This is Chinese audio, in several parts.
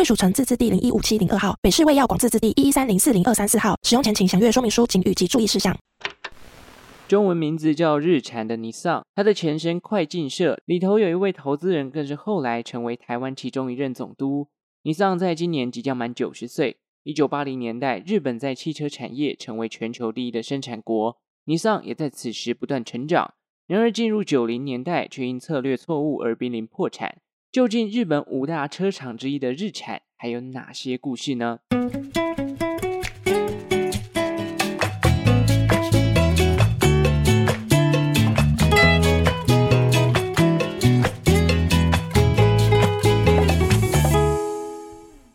贵属城自治地零一五七零二号，北市卫药广自治地一一三零四零二三四号。使用前请详阅说明书、请及注意事项。中文名字叫日产的尼桑，它的前身快进社里头有一位投资人，更是后来成为台湾其中一任总督。尼桑在今年即将满九十岁。一九八零年代，日本在汽车产业成为全球第一的生产国，尼桑也在此时不断成长。然而进入九零年代，却因策略错误而濒临破产。究竟日本五大车厂之一的日产还有哪些故事呢？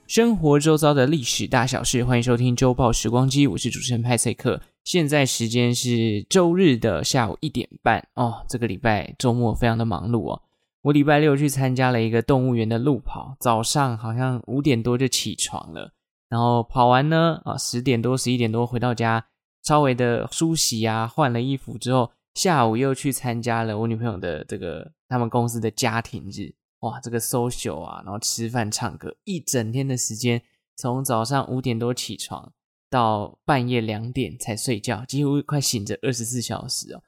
生活周遭的历史大小事，欢迎收听周报时光机，我是主持人派翠克。现在时间是周日的下午一点半哦。这个礼拜周末非常的忙碌哦。我礼拜六去参加了一个动物园的路跑，早上好像五点多就起床了，然后跑完呢啊十点多十一点多回到家，稍微的梳洗啊，换了衣服之后，下午又去参加了我女朋友的这个他们公司的家庭日。哇，这个 social 啊，然后吃饭唱歌，一整天的时间，从早上五点多起床到半夜两点才睡觉，几乎快醒着二十四小时哦。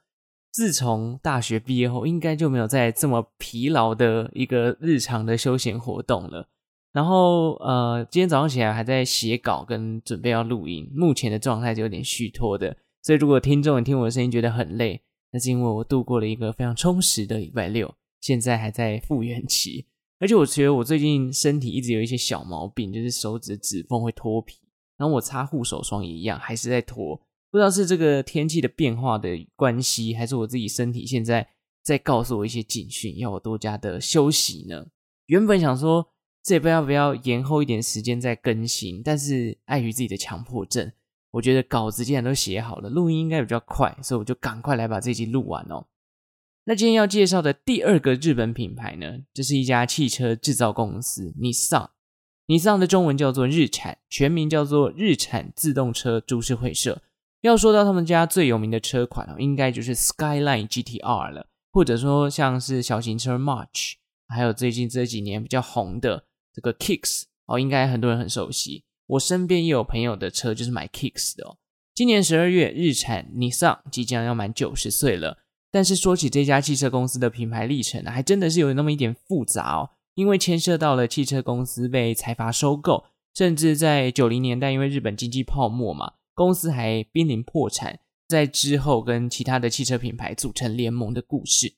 自从大学毕业后，应该就没有再这么疲劳的一个日常的休闲活动了。然后呃，今天早上起来还在写稿跟准备要录音，目前的状态是有点虚脱的。所以如果听众你听我的声音觉得很累，那是因为我度过了一个非常充实的礼拜六。现在还在复原期，而且我觉得我最近身体一直有一些小毛病，就是手指指缝会脱皮，然后我擦护手霜也一样，还是在脱。不知道是这个天气的变化的关系，还是我自己身体现在在告诉我一些警讯，要我多加的休息呢？原本想说这礼拜要不要延后一点时间再更新，但是碍于自己的强迫症，我觉得稿子既然都写好了，录音应该比较快，所以我就赶快来把这集录完哦。那今天要介绍的第二个日本品牌呢，这是一家汽车制造公司，尼桑。尼桑的中文叫做日产，全名叫做日产自动车株式会社。要说到他们家最有名的车款哦，应该就是 Skyline GTR 了，或者说像是小型车 March，还有最近这几年比较红的这个 Kicks 哦，应该很多人很熟悉。我身边也有朋友的车就是买 Kicks 的哦。今年十二月，日产尼桑即将要满九十岁了。但是说起这家汽车公司的品牌历程呢，还真的是有那么一点复杂哦，因为牵涉到了汽车公司被财阀收购，甚至在九零年代因为日本经济泡沫嘛，公司还濒临破产，在之后跟其他的汽车品牌组成联盟的故事。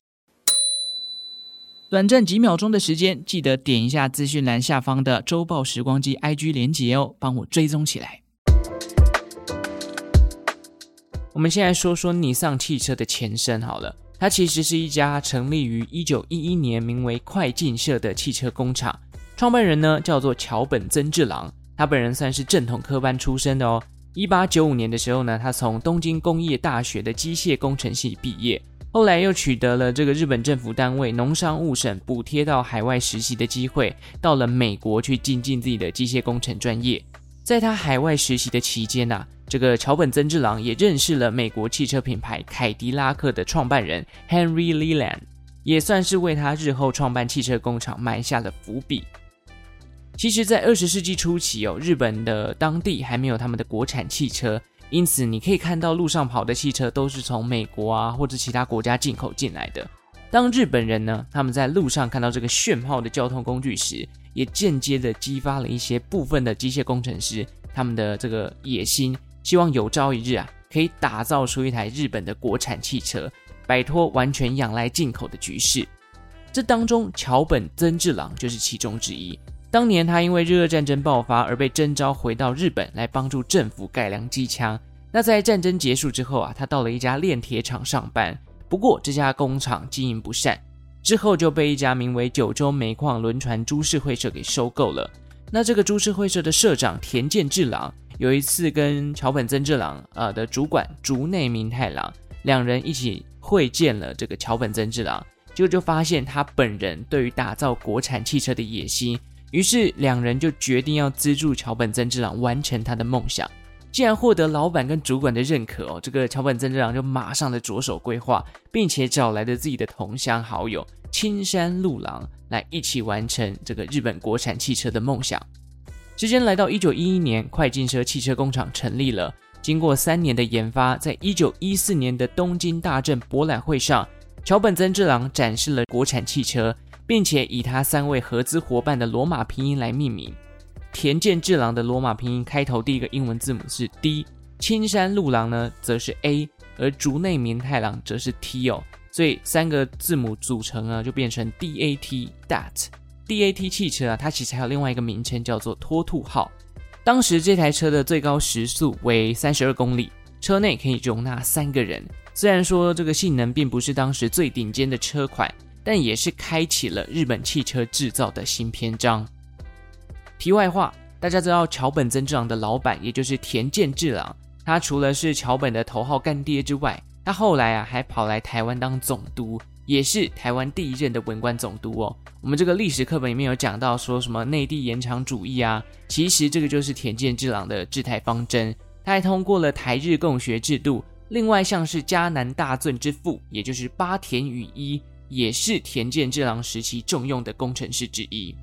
短暂几秒钟的时间，记得点一下资讯栏下方的周报时光机 IG 连结哦，帮我追踪起来。我们现在说说尼桑汽车的前身好了，它其实是一家成立于一九一一年，名为快进社的汽车工厂。创办人呢叫做桥本增治郎，他本人算是正统科班出身的哦。一八九五年的时候呢，他从东京工业大学的机械工程系毕业，后来又取得了这个日本政府单位农商务省补贴到海外实习的机会，到了美国去精进自己的机械工程专业。在他海外实习的期间呢、这个桥本增治郎也认识了美国汽车品牌凯迪拉克的创办人 Henry Leland，也算是为他日后创办汽车工厂埋下了伏笔。其实，在二十世纪初期哦，日本的当地还没有他们的国产汽车，因此你可以看到路上跑的汽车都是从美国啊或者其他国家进口进来的。当日本人呢，他们在路上看到这个炫炮的交通工具时，也间接的激发了一些部分的机械工程师他们的这个野心。希望有朝一日啊，可以打造出一台日本的国产汽车，摆脱完全仰赖进口的局势。这当中，桥本增治郎就是其中之一。当年他因为日俄战争爆发而被征召回到日本来帮助政府改良机枪。那在战争结束之后啊，他到了一家炼铁厂上班。不过这家工厂经营不善，之后就被一家名为九州煤矿轮船株式会社给收购了。那这个株式会社的社长田健治郎有一次跟桥本增治郎呃的主管竹内明太郎两人一起会见了这个桥本增治郎，结果就发现他本人对于打造国产汽车的野心，于是两人就决定要资助桥本增治郎完成他的梦想。既然获得老板跟主管的认可哦，这个桥本增治郎就马上的着手规划，并且找来了自己的同乡好友青山陆郎来一起完成这个日本国产汽车的梦想。时间来到一九一一年，快进车汽车工厂成立了。经过三年的研发，在一九一四年的东京大正博览会上，桥本增治郎展示了国产汽车，并且以他三位合资伙伴的罗马拼音来命名。田健治郎的罗马拼音开头第一个英文字母是 D，青山路郎呢则是 A，而竹内明太郎则是 T 哦，所以三个字母组成呢就变成 DAT DAT DAT 汽车啊，它其实还有另外一个名称叫做脱兔号。当时这台车的最高时速为三十二公里，车内可以容纳三个人。虽然说这个性能并不是当时最顶尖的车款，但也是开启了日本汽车制造的新篇章。题外话，大家知道桥本增治郎的老板，也就是田健治郎，他除了是桥本的头号干爹之外，他后来啊还跑来台湾当总督，也是台湾第一任的文官总督哦。我们这个历史课本里面有讲到说什么内地延长主义啊，其实这个就是田健治郎的治台方针。他还通过了台日共学制度，另外像是嘉南大圳之父，也就是八田与一，也是田健治郎时期重用的工程师之一。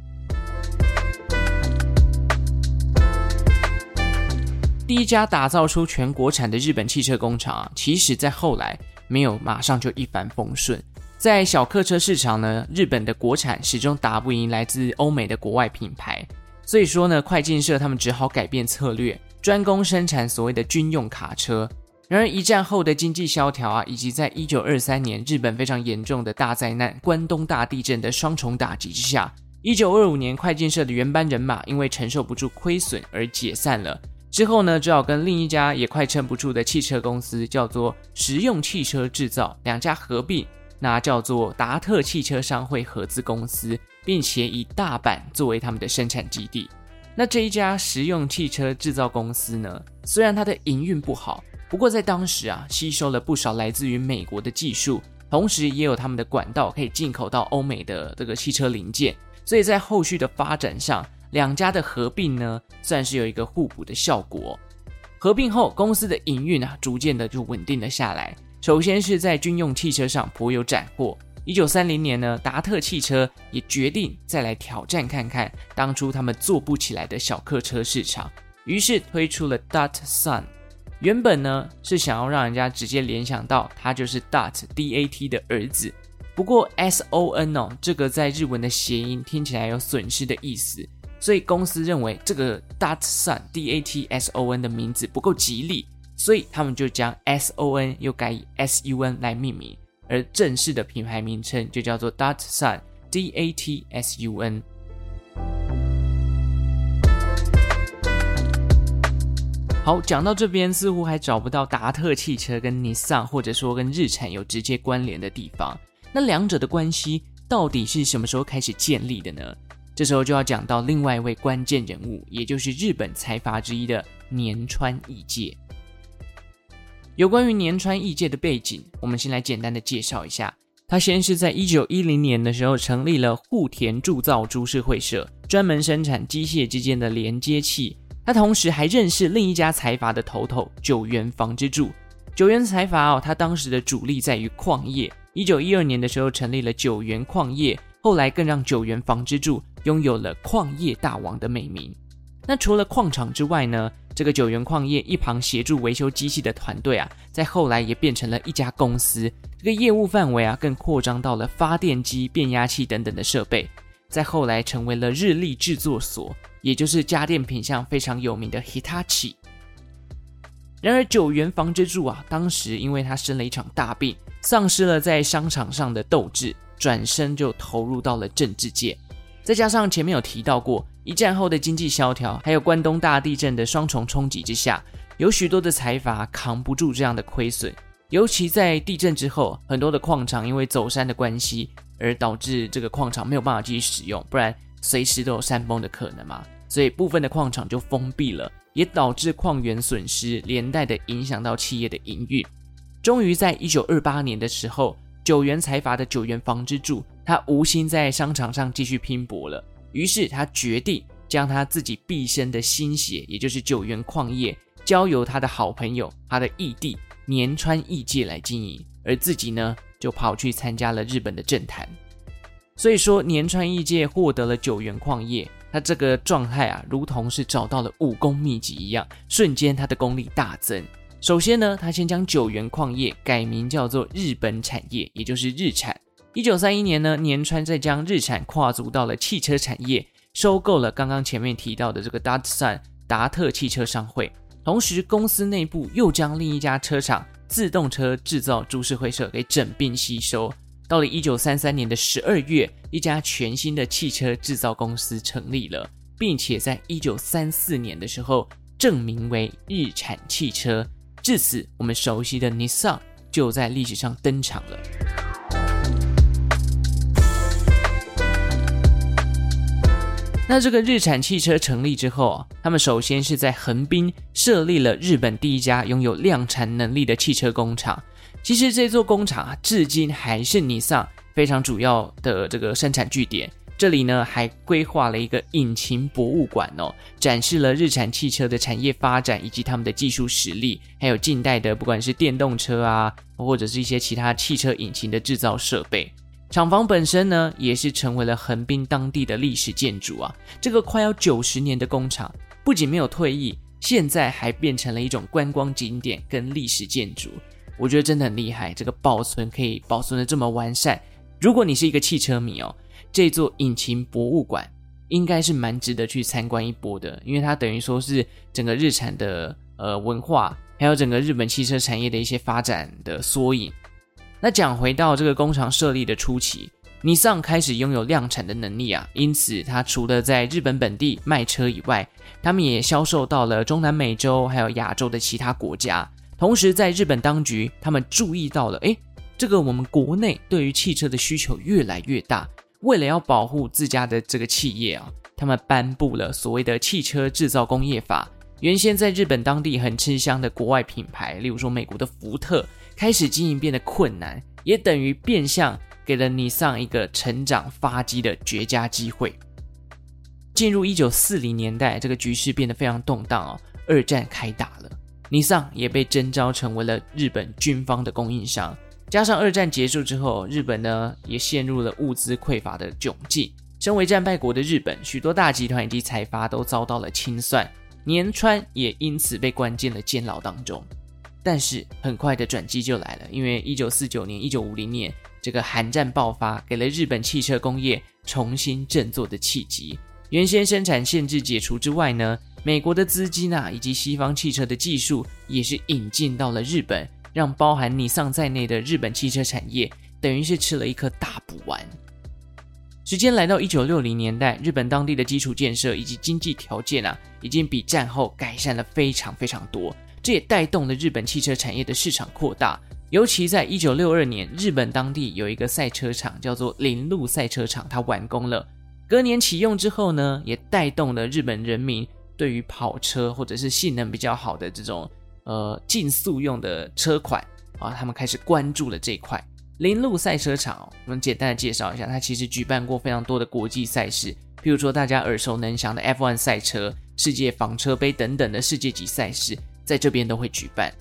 第一家打造出全国产的日本汽车工厂啊，其实在后来没有马上就一帆风顺。在小客车市场呢，日本的国产始终打不赢来自欧美的国外品牌，所以说呢，快进社他们只好改变策略，专攻生产所谓的军用卡车。然而一战后的经济萧条啊，以及在一九二三年日本非常严重的大灾难关东大地震的双重打击之下，一九二五年快进社的原班人马因为承受不住亏损而解散了。之后呢，只好跟另一家也快撑不住的汽车公司，叫做实用汽车制造，两家合并，那叫做达特汽车商会合资公司，并且以大阪作为他们的生产基地。那这一家实用汽车制造公司呢，虽然它的营运不好，不过在当时啊，吸收了不少来自于美国的技术，同时也有他们的管道可以进口到欧美的这个汽车零件，所以在后续的发展上。两家的合并呢，算是有一个互补的效果。合并后，公司的营运啊，逐渐的就稳定了下来。首先是在军用汽车上颇有斩获。一九三零年呢，达特汽车也决定再来挑战看看当初他们做不起来的小客车市场，于是推出了 Dart Son。原本呢是想要让人家直接联想到他就是 DAT DAT 的儿子。不过 S O N 哦，这个在日文的谐音听起来有损失的意思。所以公司认为这个 DAT SON D A T S O N 的名字不够吉利，所以他们就将 S O N 又改以 S U N 来命名，而正式的品牌名称就叫做 DAT SON D A T S U N。好，讲到这边似乎还找不到达特汽车跟 Nissan 或者说跟日产有直接关联的地方，那两者的关系到底是什么时候开始建立的呢？这时候就要讲到另外一位关键人物，也就是日本财阀之一的年川义介。有关于年川义介的背景，我们先来简单的介绍一下。他先是在一九一零年的时候成立了户田铸造株式会社，专门生产机械之间的连接器。他同时还认识另一家财阀的头头九原房之助。九原财阀哦，他当时的主力在于矿业。一九一二年的时候成立了九原矿业，后来更让九原房之助。拥有了矿业大王的美名。那除了矿场之外呢，这个九原矿业一旁协助维修机器的团队啊，在后来也变成了一家公司。这个业务范围啊，更扩张到了发电机、变压器等等的设备。在后来成为了日立制作所，也就是家电品相非常有名的 Hitachi。然而久原房之助啊，当时因为他生了一场大病，丧失了在商场上的斗志，转身就投入到了政治界。再加上前面有提到过，一战后的经济萧条，还有关东大地震的双重冲击之下，有许多的财阀扛不住这样的亏损。尤其在地震之后，很多的矿场因为走山的关系，而导致这个矿场没有办法继续使用，不然随时都有山崩的可能嘛。所以部分的矿场就封闭了，也导致矿源损失，连带的影响到企业的营运。终于在一九二八年的时候，九元财阀的九元房之助，他无心在商场上继续拼搏了，于是他决定将他自己毕生的心血，也就是九元矿业，交由他的好朋友，他的义弟年川义介来经营，而自己呢，就跑去参加了日本的政坛。所以说，年川义介获得了九元矿业。他这个状态啊，如同是找到了武功秘籍一样，瞬间他的功力大增。首先呢，他先将九元矿业改名叫做日本产业，也就是日产。一九三一年呢，年川再将日产跨足到了汽车产业，收购了刚刚前面提到的这个 Datsun 达特汽车商会，同时公司内部又将另一家车厂自动车制造株式会社给整并吸收。到了一九三三年的十二月，一家全新的汽车制造公司成立了，并且在一九三四年的时候正名为日产汽车。至此，我们熟悉的 Nissan 就在历史上登场了。那这个日产汽车成立之后啊，他们首先是在横滨设立了日本第一家拥有量产能力的汽车工厂。其实这座工厂啊，至今还是尼桑非常主要的这个生产据点。这里呢，还规划了一个引擎博物馆哦，展示了日产汽车的产业发展以及他们的技术实力，还有近代的不管是电动车啊，或者是一些其他汽车引擎的制造设备。厂房本身呢，也是成为了横滨当地的历史建筑啊。这个快要九十年的工厂，不仅没有退役，现在还变成了一种观光景点跟历史建筑。我觉得真的很厉害，这个保存可以保存的这么完善。如果你是一个汽车迷哦，这座引擎博物馆应该是蛮值得去参观一波的，因为它等于说是整个日产的呃文化，还有整个日本汽车产业的一些发展的缩影。那讲回到这个工厂设立的初期，尼桑开始拥有量产的能力啊，因此它除了在日本本地卖车以外，他们也销售到了中南美洲还有亚洲的其他国家。同时，在日本当局，他们注意到了，诶，这个我们国内对于汽车的需求越来越大。为了要保护自家的这个企业啊，他们颁布了所谓的汽车制造工业法。原先在日本当地很吃香的国外品牌，例如说美国的福特，开始经营变得困难，也等于变相给了尼桑一个成长发迹的绝佳机会。进入一九四零年代，这个局势变得非常动荡哦，二战开打了。尼桑也被征召成为了日本军方的供应商，加上二战结束之后，日本呢也陷入了物资匮乏的窘境。身为战败国的日本，许多大集团以及财阀都遭到了清算，年川也因此被关进了监牢当中。但是很快的转机就来了，因为一九四九年、一九五零年这个韩战爆发，给了日本汽车工业重新振作的契机。原先生产限制解除之外呢，美国的资金啊，以及西方汽车的技术也是引进到了日本，让包含尼桑在内的日本汽车产业等于是吃了一颗大补丸。时间来到一九六零年代，日本当地的基础建设以及经济条件啊，已经比战后改善了非常非常多，这也带动了日本汽车产业的市场扩大。尤其在一九六二年，日本当地有一个赛车场叫做铃鹿赛车场，它完工了。隔年启用之后呢，也带动了日本人民对于跑车或者是性能比较好的这种呃竞速用的车款啊，他们开始关注了这一块。铃鹿赛车场，我们简单的介绍一下，它其实举办过非常多的国际赛事，譬如说大家耳熟能详的 F1 赛车、世界房车杯等等的世界级赛事，在这边都会举办。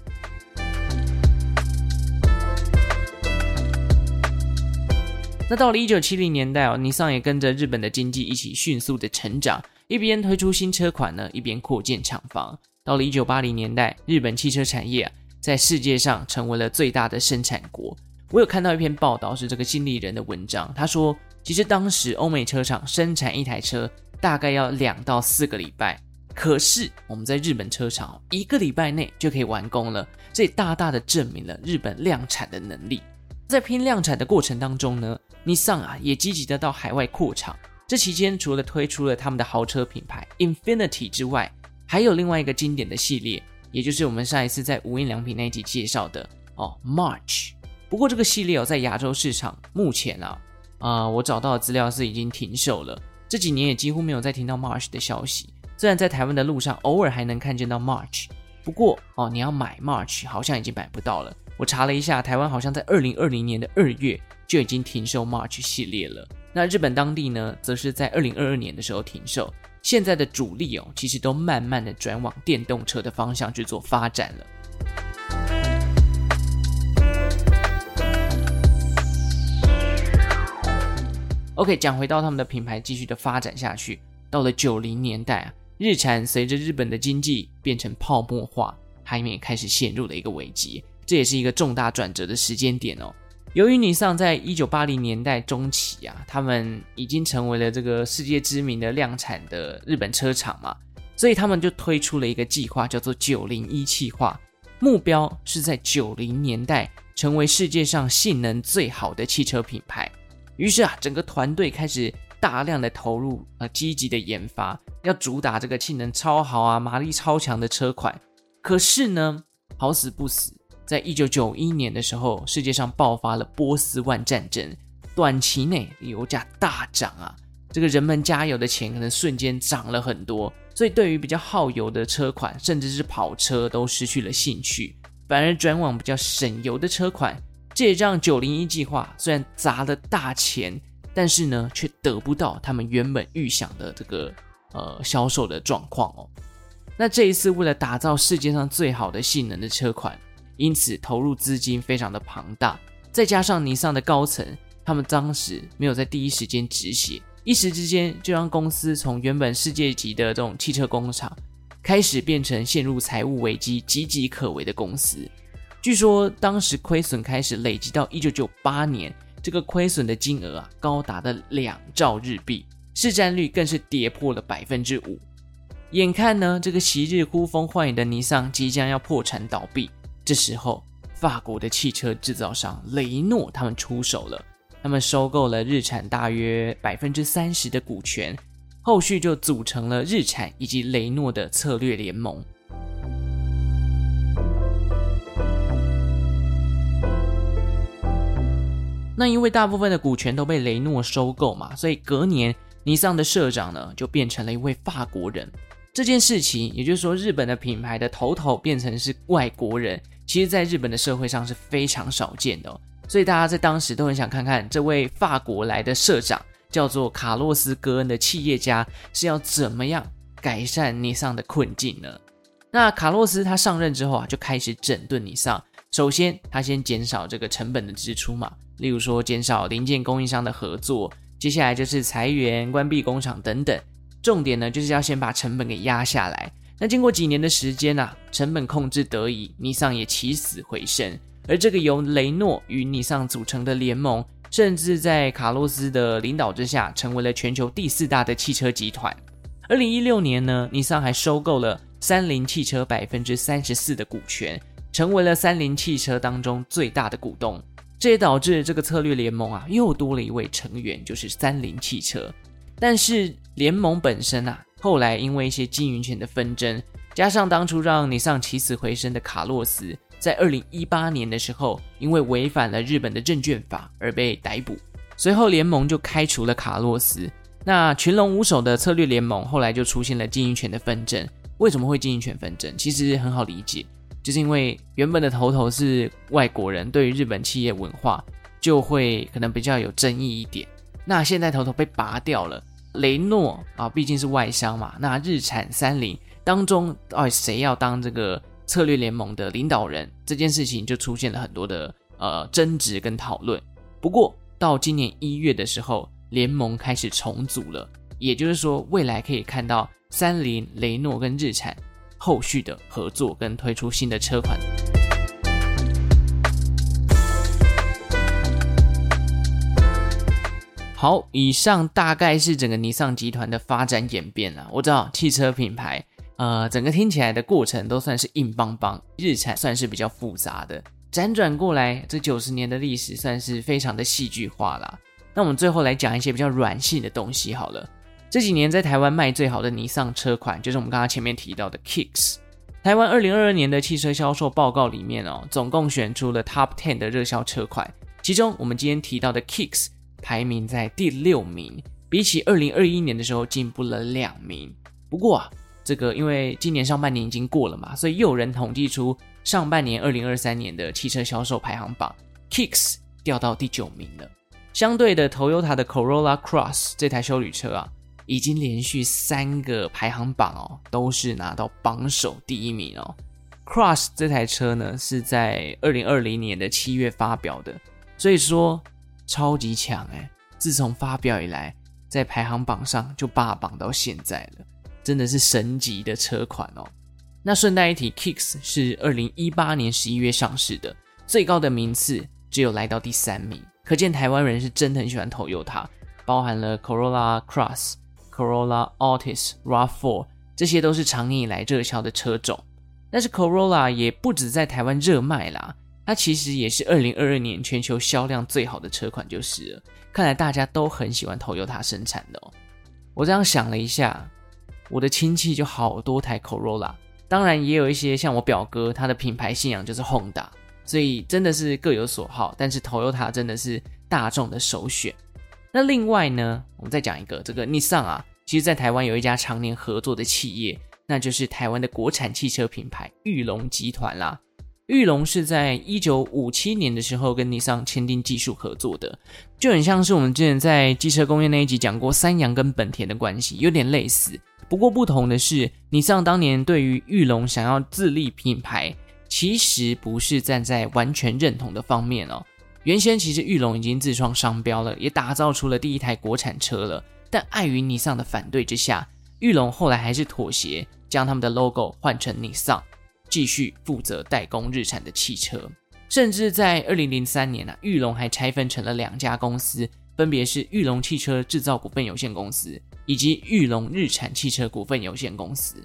那到了一九七零年代哦，尼桑也跟着日本的经济一起迅速的成长，一边推出新车款呢，一边扩建厂房。到了一九八零年代，日本汽车产业啊，在世界上成为了最大的生产国。我有看到一篇报道，是这个经理人的文章，他说，其实当时欧美车厂生产一台车大概要两到四个礼拜，可是我们在日本车厂一个礼拜内就可以完工了，这也大大的证明了日本量产的能力。在拼量产的过程当中呢，尼桑啊也积极的到海外扩厂。这期间除了推出了他们的豪车品牌 Infiniti 之外，还有另外一个经典的系列，也就是我们上一次在无印良品那一集介绍的哦 March。不过这个系列哦在亚洲市场目前啊啊、我找到的资料是已经停售了，这几年也几乎没有再听到 March 的消息。虽然在台湾的路上偶尔还能看见到 March，不过哦，你要买 March 好像已经买不到了。我查了一下，台湾好像在二零二零年的二月就已经停售 March 系列了。那日本当地呢，则是在二零二二年的时候停售。现在的主力哦，其实都慢慢的转往电动车的方向去做发展了。OK，讲回到他们的品牌继续的发展下去，到了九零年代啊，日产随着日本的经济变成泡沫化，他们也开始陷入了一个危机。这也是一个重大转折的时间点哦。由于尼桑在一九八零年代中期啊，他们已经成为了这个世界知名的量产的日本车厂嘛，所以他们就推出了一个计划，叫做“九零一计划”，目标是在九零年代成为世界上性能最好的汽车品牌。于是啊，整个团队开始大量的投入啊，积极的研发，要主打这个性能超好啊、马力超强的车款。可是呢，好死不死。在一九九一年的时候，世界上爆发了波斯湾战争，短期内油价大涨啊，这个人们加油的钱可能瞬间涨了很多，所以对于比较耗油的车款，甚至是跑车都失去了兴趣，反而转往比较省油的车款。这也让九零一计划虽然砸了大钱，但是呢，却得不到他们原本预想的这个呃销售的状况哦。那这一次为了打造世界上最好的性能的车款。因此，投入资金非常的庞大，再加上尼桑的高层，他们当时没有在第一时间止血，一时之间就让公司从原本世界级的这种汽车工厂，开始变成陷入财务危机、岌岌可危的公司。据说当时亏损开始累积到一九九八年，这个亏损的金额啊，高达的两兆日币，市占率更是跌破了百分之五。眼看呢，这个昔日呼风唤雨的尼桑即将要破产倒闭。这时候，法国的汽车制造商雷诺他们出手了，他们收购了日产大约百分之三十的股权，后续就组成了日产以及雷诺的策略联盟。那因为大部分的股权都被雷诺收购嘛，所以隔年尼桑的社长呢就变成了一位法国人。这件事情，也就是说，日本的品牌的头头变成是外国人。其实，在日本的社会上是非常少见的哦，所以大家在当时都很想看看这位法国来的社长，叫做卡洛斯·戈恩的企业家是要怎么样改善尼桑的困境呢？那卡洛斯他上任之后啊，就开始整顿尼桑。首先，他先减少这个成本的支出嘛，例如说减少零件供应商的合作，接下来就是裁员、关闭工厂等等。重点呢，就是要先把成本给压下来。那经过几年的时间啊，成本控制得以，尼桑也起死回生。而这个由雷诺与尼桑组成的联盟，甚至在卡洛斯的领导之下，成为了全球第四大的汽车集团。二零一六年呢，尼桑还收购了三菱汽车百分之三十四的股权，成为了三菱汽车当中最大的股东。这也导致这个策略联盟啊，又多了一位成员，就是三菱汽车。但是联盟本身啊。后来因为一些经营权的纷争，加上当初让尼桑起死回生的卡洛斯，在二零一八年的时候，因为违反了日本的证券法而被逮捕。随后联盟就开除了卡洛斯。那群龙无首的策略联盟后来就出现了经营权的纷争。为什么会经营权纷争？其实很好理解，就是因为原本的头头是外国人，对于日本企业文化就会可能比较有争议一点。那现在头头被拔掉了。雷诺啊，毕竟是外商嘛。那日产、三菱当中，到底谁要当这个策略联盟的领导人？这件事情就出现了很多的呃争执跟讨论。不过到今年一月的时候，联盟开始重组了，也就是说，未来可以看到三菱、雷诺跟日产后续的合作跟推出新的车款。好，以上大概是整个尼桑集团的发展演变了。我知道汽车品牌，呃，整个听起来的过程都算是硬邦邦，日产算是比较复杂的。辗转过来，这九十年的历史算是非常的戏剧化啦。那我们最后来讲一些比较软性的东西好了。这几年在台湾卖最好的尼桑车款，就是我们刚刚前面提到的 Kicks。台湾二零二二年的汽车销售报告里面哦，总共选出了 Top Ten 的热销车款，其中我们今天提到的 Kicks。排名在第六名，比起二零二一年的时候进步了两名。不过啊，这个因为今年上半年已经过了嘛，所以又有人统计出上半年二零二三年的汽车销售排行榜，Kicks 掉到第九名了。相对的，Toyota 的 Corolla Cross 这台休旅车啊，已经连续三个排行榜哦，都是拿到榜首第一名哦。Cross 这台车呢，是在二零二零年的七月发表的，所以说超级强诶。自从发表以来，在排行榜上就霸榜到现在了，真的是神级的车款哦。那顺带一提，Kicks 是二零一八年十一月上市的，最高的名次只有来到第三名，可见台湾人是真的很喜欢 Toyota，包含了 Corolla Cross、Corolla Altis、RAV4，这些都是长年以来热销的车种。但是 Corolla 也不止在台湾热卖啦，它其实也是二零二二年全球销量最好的车款就是了。看来大家都很喜欢 Toyota 生产的哦。我这样想了一下，我的亲戚就好多台 Corolla，当然也有一些像我表哥，他的品牌信仰就是 Honda，所以真的是各有所好。但是 Toyota 真的是大众的首选。那另外呢，我们再讲一个这个 Nissan 啊，其实在台湾有一家常年合作的企业。那就是台湾的国产汽车品牌裕隆集团啦。裕隆是在一九五七年的时候跟尼桑签订技术合作的，就很像是我们之前在机车工业那一集讲过三阳跟本田的关系，有点类似。不过不同的是，尼桑当年对于裕隆想要自立品牌，其实不是站在完全认同的方面哦。原先其实裕隆已经自创商标了，也打造出了第一台国产车了，但碍于尼桑的反对之下，裕隆后来还是妥协。将他们的 logo 换成尼桑继续负责代工日产的汽车。甚至在二零零三年啊，裕隆还拆分成了两家公司，分别是裕隆汽车制造股份有限公司以及裕隆日产汽车股份有限公司。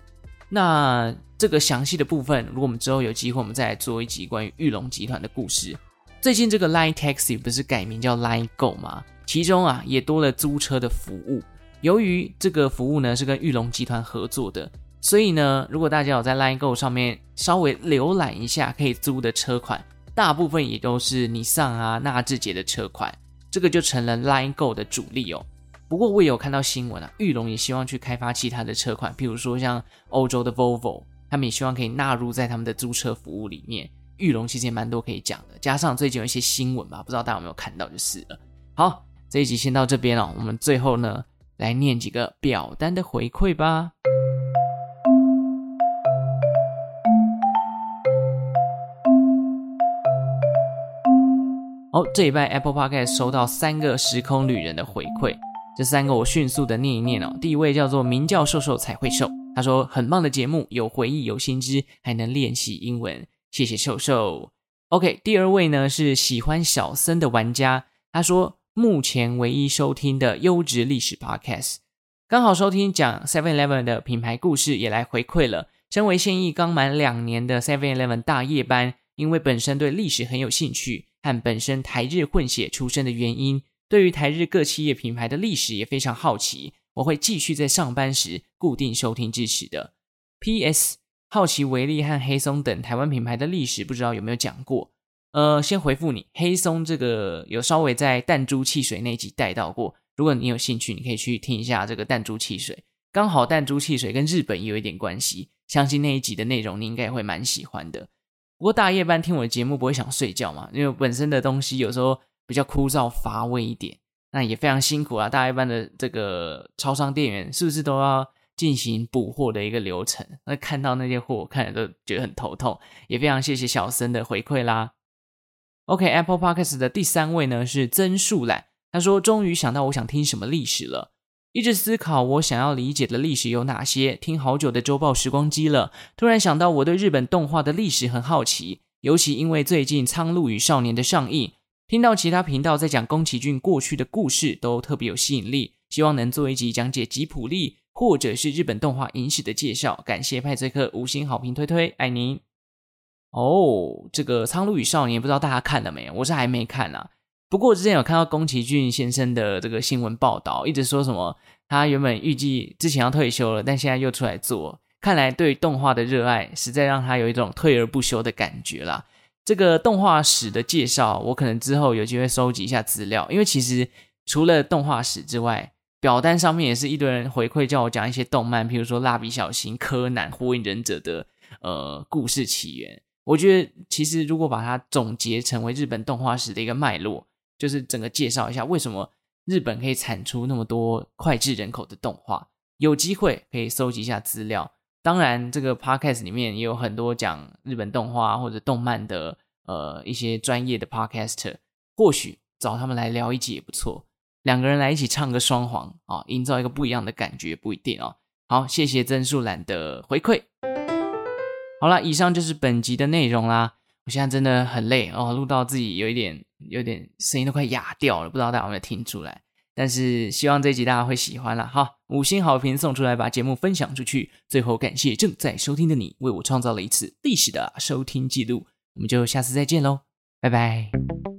那这个详细的部分，如果我们之后有机会，我们再来做一集关于裕隆集团的故事。最近这个 Line Taxi 不是改名叫 Line Go 吗？其中啊也多了租车的服务。由于这个服务呢是跟裕隆集团合作的。所以呢，如果大家有在 Line Go 上面稍微浏览一下可以租的车款，大部分也都是尼桑啊、纳智捷的车款，这个就成了 Line Go 的主力哦。不过我也有看到新闻啊，裕隆也希望去开发其他的车款，譬如说像欧洲的 Volvo，他们也希望可以纳入在他们的租车服务里面。裕隆其实也蛮多可以讲的，加上最近有一些新闻吧，不知道大家有没有看到就是了。好，这一集先到这边哦，我们最后呢来念几个表单的回馈吧。哦，这一拜 Apple Podcast 收到三个时空旅人的回馈，这三个我迅速的念一念哦。第一位叫做名叫瘦瘦才会瘦，他说很棒的节目，有回忆，有新知，还能练习英文，谢谢瘦瘦。OK，第二位呢是喜欢小森的玩家，他说目前唯一收听的优质历史 Podcast，刚好收听讲 Seven Eleven 的品牌故事，也来回馈了。身为现役刚满两年的 Seven Eleven 大夜班，因为本身对历史很有兴趣。和本身台日混血出身的原因，对于台日各企业品牌的历史也非常好奇。我会继续在上班时固定收听支持的。P.S. 好奇维力和黑松等台湾品牌的历史，不知道有没有讲过？呃，先回复你，黑松这个有稍微在弹珠汽水那集带到过。如果你有兴趣，你可以去听一下这个弹珠汽水。刚好弹珠汽水跟日本也有一点关系，相信那一集的内容你应该会蛮喜欢的。不过大夜班听我的节目不会想睡觉嘛？因为本身的东西有时候比较枯燥乏味一点，那也非常辛苦啊。大夜班的这个超商店员是不是都要进行补货的一个流程？那看到那些货，我看了都觉得很头痛。也非常谢谢小森的回馈啦。OK，Apple Podcast 的第三位呢是曾树懒，他说终于想到我想听什么历史了。一直思考我想要理解的历史有哪些，听好久的周报时光机了，突然想到我对日本动画的历史很好奇，尤其因为最近《苍鹭与少年》的上映，听到其他频道在讲宫崎骏过去的故事，都特别有吸引力。希望能做一集讲解吉卜力或者是日本动画影史的介绍。感谢派翠克五星好评推推，爱您。哦，这个《苍鹭与少年》不知道大家看了没有？我是还没看啊。不过之前有看到宫崎骏先生的这个新闻报道，一直说什么他原本预计之前要退休了，但现在又出来做，看来对动画的热爱实在让他有一种退而不休的感觉啦。这个动画史的介绍，我可能之后有机会收集一下资料，因为其实除了动画史之外，表单上面也是一堆人回馈，叫我讲一些动漫，譬如说《蜡笔小新》、《柯南》、《火影忍者》的呃故事起源。我觉得其实如果把它总结成为日本动画史的一个脉络，就是整个介绍一下为什么日本可以产出那么多脍炙人口的动画。有机会可以搜集一下资料。当然，这个 podcast 里面也有很多讲日本动画或者动漫的呃一些专业的 podcaster，或许找他们来聊一集也不错。两个人来一起唱个双簧啊，营造一个不一样的感觉，不一定哦。好，谢谢曾树懒的回馈。好了，以上就是本集的内容啦。我现在真的很累哦，录到自己有一点、有点声音都快哑掉了，不知道大家有没有听出来？但是希望这集大家会喜欢了哈，五星好评送出来，把节目分享出去。最后感谢正在收听的你，为我创造了一次历史的收听记录。我们就下次再见喽，拜拜。